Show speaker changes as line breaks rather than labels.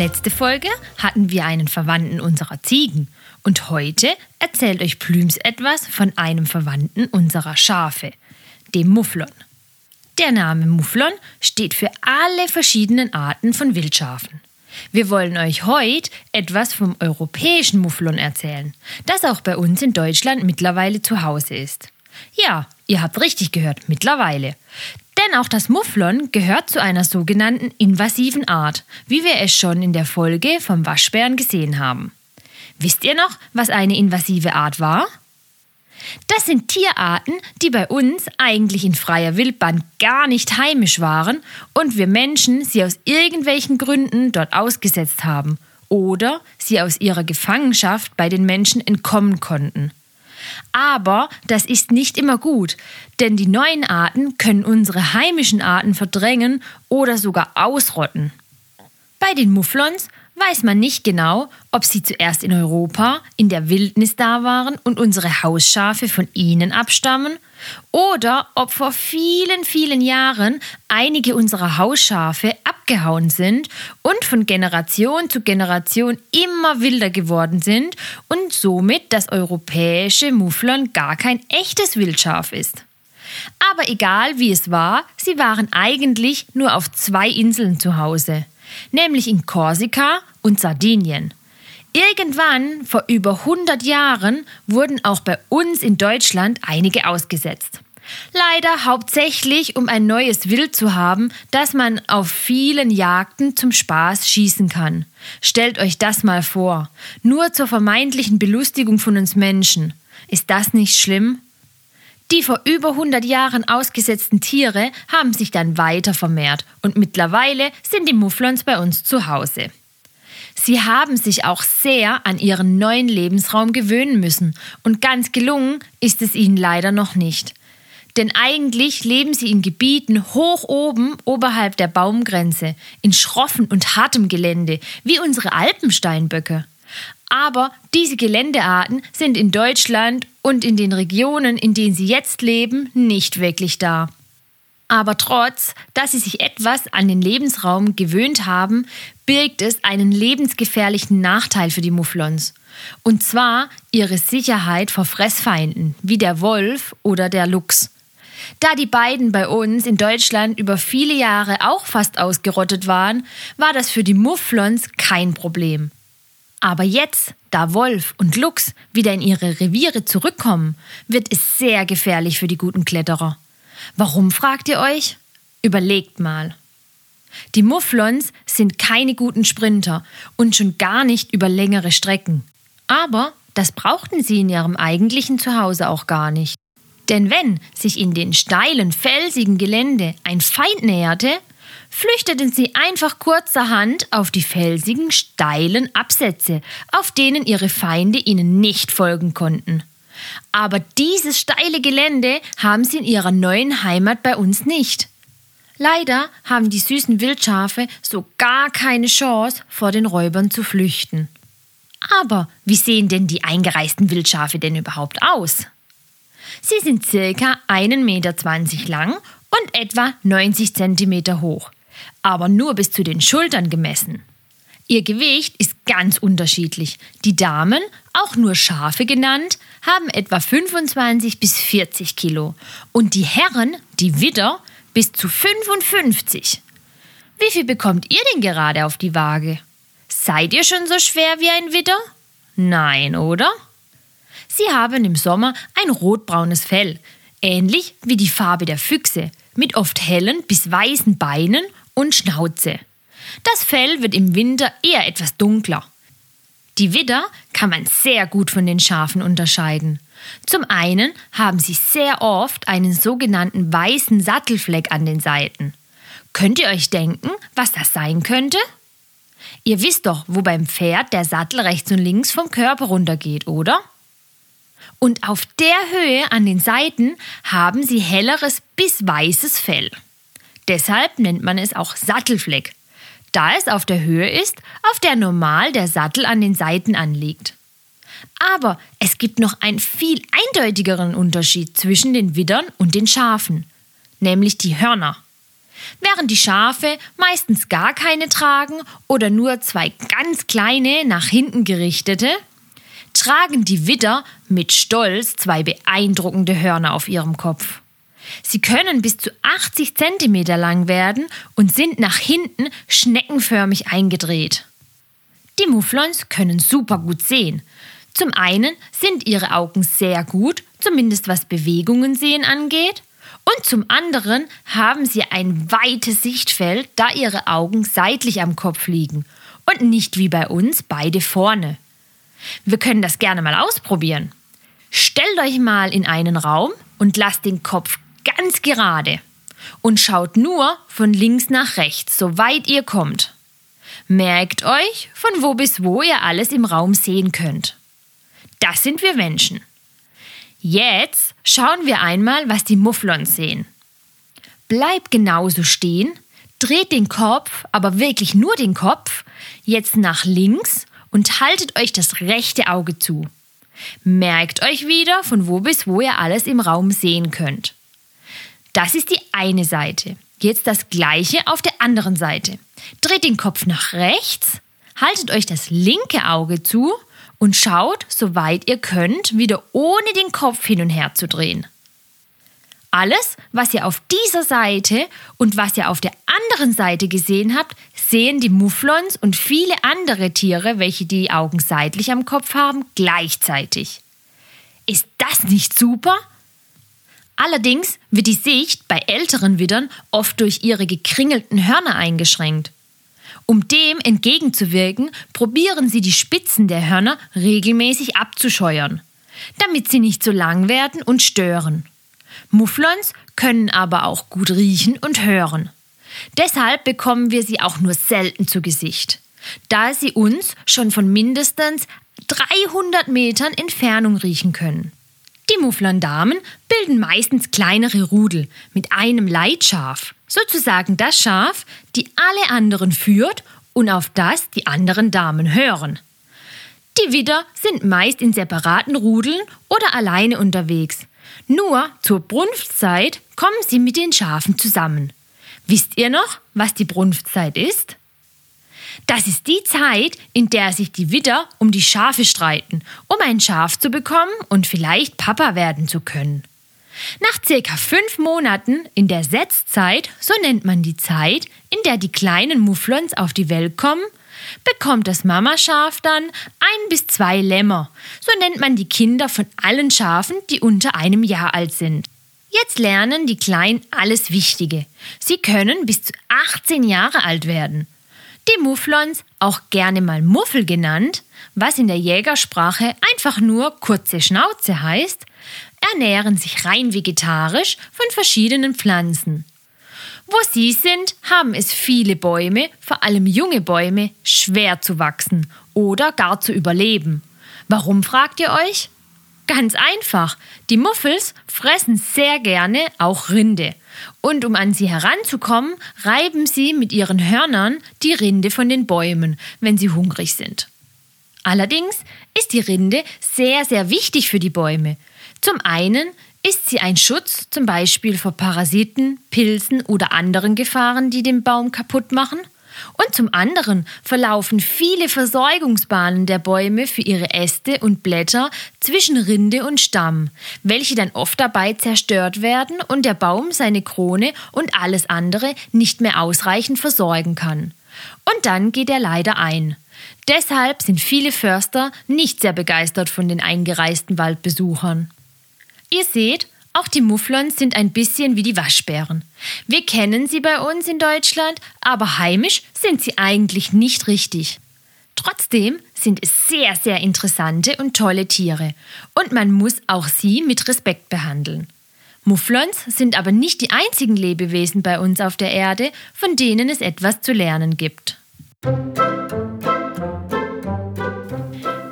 Letzte Folge hatten wir einen Verwandten unserer Ziegen und heute erzählt euch Plüms etwas von einem Verwandten unserer Schafe, dem Mufflon. Der Name Mufflon steht für alle verschiedenen Arten von Wildschafen. Wir wollen euch heute etwas vom europäischen Mufflon erzählen, das auch bei uns in Deutschland mittlerweile zu Hause ist. Ja, ihr habt richtig gehört, mittlerweile. Denn auch das Mufflon gehört zu einer sogenannten invasiven Art, wie wir es schon in der Folge vom Waschbären gesehen haben. Wisst ihr noch, was eine invasive Art war? Das sind Tierarten, die bei uns eigentlich in freier Wildbahn gar nicht heimisch waren und wir Menschen sie aus irgendwelchen Gründen dort ausgesetzt haben oder sie aus ihrer Gefangenschaft bei den Menschen entkommen konnten. Aber das ist nicht immer gut, denn die neuen Arten können unsere heimischen Arten verdrängen oder sogar ausrotten. Bei den Mufflons weiß man nicht genau, ob sie zuerst in Europa in der Wildnis da waren und unsere Hausschafe von ihnen abstammen, oder ob vor vielen, vielen Jahren einige unserer Hausschafe abgehauen sind und von Generation zu Generation immer wilder geworden sind und somit das europäische Mufflon gar kein echtes Wildschaf ist. Aber egal wie es war, sie waren eigentlich nur auf zwei Inseln zu Hause nämlich in Korsika und Sardinien. Irgendwann, vor über 100 Jahren, wurden auch bei uns in Deutschland einige ausgesetzt. Leider hauptsächlich, um ein neues Wild zu haben, das man auf vielen Jagden zum Spaß schießen kann. Stellt euch das mal vor. Nur zur vermeintlichen Belustigung von uns Menschen. Ist das nicht schlimm? Die vor über 100 Jahren ausgesetzten Tiere haben sich dann weiter vermehrt und mittlerweile sind die Mufflons bei uns zu Hause. Sie haben sich auch sehr an ihren neuen Lebensraum gewöhnen müssen und ganz gelungen ist es ihnen leider noch nicht. Denn eigentlich leben sie in Gebieten hoch oben oberhalb der Baumgrenze, in schroffen und hartem Gelände, wie unsere Alpensteinböcke. Aber diese Geländearten sind in Deutschland und in den Regionen, in denen sie jetzt leben, nicht wirklich da. Aber trotz, dass sie sich etwas an den Lebensraum gewöhnt haben, birgt es einen lebensgefährlichen Nachteil für die Mufflons. Und zwar ihre Sicherheit vor Fressfeinden, wie der Wolf oder der Luchs. Da die beiden bei uns in Deutschland über viele Jahre auch fast ausgerottet waren, war das für die Mufflons kein Problem. Aber jetzt, da Wolf und Luchs wieder in ihre Reviere zurückkommen, wird es sehr gefährlich für die guten Kletterer. Warum, fragt ihr euch? Überlegt mal. Die Mufflons sind keine guten Sprinter und schon gar nicht über längere Strecken. Aber das brauchten sie in ihrem eigentlichen Zuhause auch gar nicht. Denn wenn sich in den steilen, felsigen Gelände ein Feind näherte, flüchteten sie einfach kurzerhand auf die felsigen, steilen Absätze, auf denen ihre Feinde ihnen nicht folgen konnten. Aber dieses steile Gelände haben sie in ihrer neuen Heimat bei uns nicht. Leider haben die süßen Wildschafe so gar keine Chance, vor den Räubern zu flüchten. Aber wie sehen denn die eingereisten Wildschafe denn überhaupt aus? Sie sind circa 1,20 Meter lang und etwa 90 Zentimeter hoch aber nur bis zu den Schultern gemessen. Ihr Gewicht ist ganz unterschiedlich. Die Damen, auch nur Schafe genannt, haben etwa 25 bis 40 Kilo und die Herren, die Widder, bis zu 55. Wie viel bekommt ihr denn gerade auf die Waage? Seid ihr schon so schwer wie ein Widder? Nein, oder? Sie haben im Sommer ein rotbraunes Fell, ähnlich wie die Farbe der Füchse, mit oft hellen bis weißen Beinen und Schnauze. Das Fell wird im Winter eher etwas dunkler. Die Widder kann man sehr gut von den Schafen unterscheiden. Zum einen haben sie sehr oft einen sogenannten weißen Sattelfleck an den Seiten. Könnt ihr euch denken, was das sein könnte? Ihr wisst doch, wo beim Pferd der Sattel rechts und links vom Körper runtergeht, oder? Und auf der Höhe an den Seiten haben sie helleres bis weißes Fell. Deshalb nennt man es auch Sattelfleck, da es auf der Höhe ist, auf der normal der Sattel an den Seiten anliegt. Aber es gibt noch einen viel eindeutigeren Unterschied zwischen den Widdern und den Schafen, nämlich die Hörner. Während die Schafe meistens gar keine tragen oder nur zwei ganz kleine nach hinten gerichtete, tragen die Widder mit Stolz zwei beeindruckende Hörner auf ihrem Kopf. Sie können bis zu 80 cm lang werden und sind nach hinten schneckenförmig eingedreht. Die Mufflons können super gut sehen. Zum einen sind ihre Augen sehr gut, zumindest was Bewegungen sehen angeht, und zum anderen haben sie ein weites Sichtfeld, da ihre Augen seitlich am Kopf liegen und nicht wie bei uns beide vorne. Wir können das gerne mal ausprobieren. Stellt euch mal in einen Raum und lasst den Kopf ganz gerade und schaut nur von links nach rechts, so weit ihr kommt. Merkt euch, von wo bis wo ihr alles im Raum sehen könnt. Das sind wir Menschen. Jetzt schauen wir einmal, was die Mufflons sehen. Bleibt genauso stehen, dreht den Kopf, aber wirklich nur den Kopf, jetzt nach links und haltet euch das rechte Auge zu. Merkt euch wieder, von wo bis wo ihr alles im Raum sehen könnt. Das ist die eine Seite. Jetzt das gleiche auf der anderen Seite. Dreht den Kopf nach rechts, haltet euch das linke Auge zu und schaut, soweit ihr könnt, wieder ohne den Kopf hin und her zu drehen. Alles, was ihr auf dieser Seite und was ihr auf der anderen Seite gesehen habt, sehen die Mufflons und viele andere Tiere, welche die Augen seitlich am Kopf haben, gleichzeitig. Ist das nicht super? Allerdings wird die Sicht bei älteren Widdern oft durch ihre gekringelten Hörner eingeschränkt. Um dem entgegenzuwirken, probieren sie die Spitzen der Hörner regelmäßig abzuscheuern, damit sie nicht so lang werden und stören. Mufflons können aber auch gut riechen und hören. Deshalb bekommen wir sie auch nur selten zu Gesicht, da sie uns schon von mindestens 300 Metern Entfernung riechen können. Die Mufflon-Damen bilden meistens kleinere Rudel mit einem Leitschaf, sozusagen das Schaf, die alle anderen führt und auf das die anderen Damen hören. Die Widder sind meist in separaten Rudeln oder alleine unterwegs. Nur zur Brunftzeit kommen sie mit den Schafen zusammen. Wisst ihr noch, was die Brunftzeit ist? Das ist die Zeit, in der sich die Widder um die Schafe streiten, um ein Schaf zu bekommen und vielleicht Papa werden zu können. Nach circa fünf Monaten in der Setzzeit, so nennt man die Zeit, in der die kleinen Mufflons auf die Welt kommen, bekommt das Mamaschaf dann ein bis zwei Lämmer. So nennt man die Kinder von allen Schafen, die unter einem Jahr alt sind. Jetzt lernen die Kleinen alles Wichtige. Sie können bis zu 18 Jahre alt werden. Die Mufflons, auch gerne mal Muffel genannt, was in der Jägersprache einfach nur kurze Schnauze heißt, ernähren sich rein vegetarisch von verschiedenen Pflanzen. Wo sie sind, haben es viele Bäume, vor allem junge Bäume, schwer zu wachsen oder gar zu überleben. Warum fragt ihr euch? Ganz einfach. Die Muffels fressen sehr gerne auch Rinde. Und um an sie heranzukommen, reiben sie mit ihren Hörnern die Rinde von den Bäumen, wenn sie hungrig sind. Allerdings ist die Rinde sehr, sehr wichtig für die Bäume. Zum einen ist sie ein Schutz zum Beispiel vor Parasiten, Pilzen oder anderen Gefahren, die den Baum kaputt machen. Und zum anderen verlaufen viele Versorgungsbahnen der Bäume für ihre Äste und Blätter zwischen Rinde und Stamm, welche dann oft dabei zerstört werden und der Baum seine Krone und alles andere nicht mehr ausreichend versorgen kann. Und dann geht er leider ein. Deshalb sind viele Förster nicht sehr begeistert von den eingereisten Waldbesuchern. Ihr seht, auch die Mufflons sind ein bisschen wie die Waschbären. Wir kennen sie bei uns in Deutschland, aber heimisch sind sie eigentlich nicht richtig. Trotzdem sind es sehr, sehr interessante und tolle Tiere und man muss auch sie mit Respekt behandeln. Mufflons sind aber nicht die einzigen Lebewesen bei uns auf der Erde, von denen es etwas zu lernen gibt.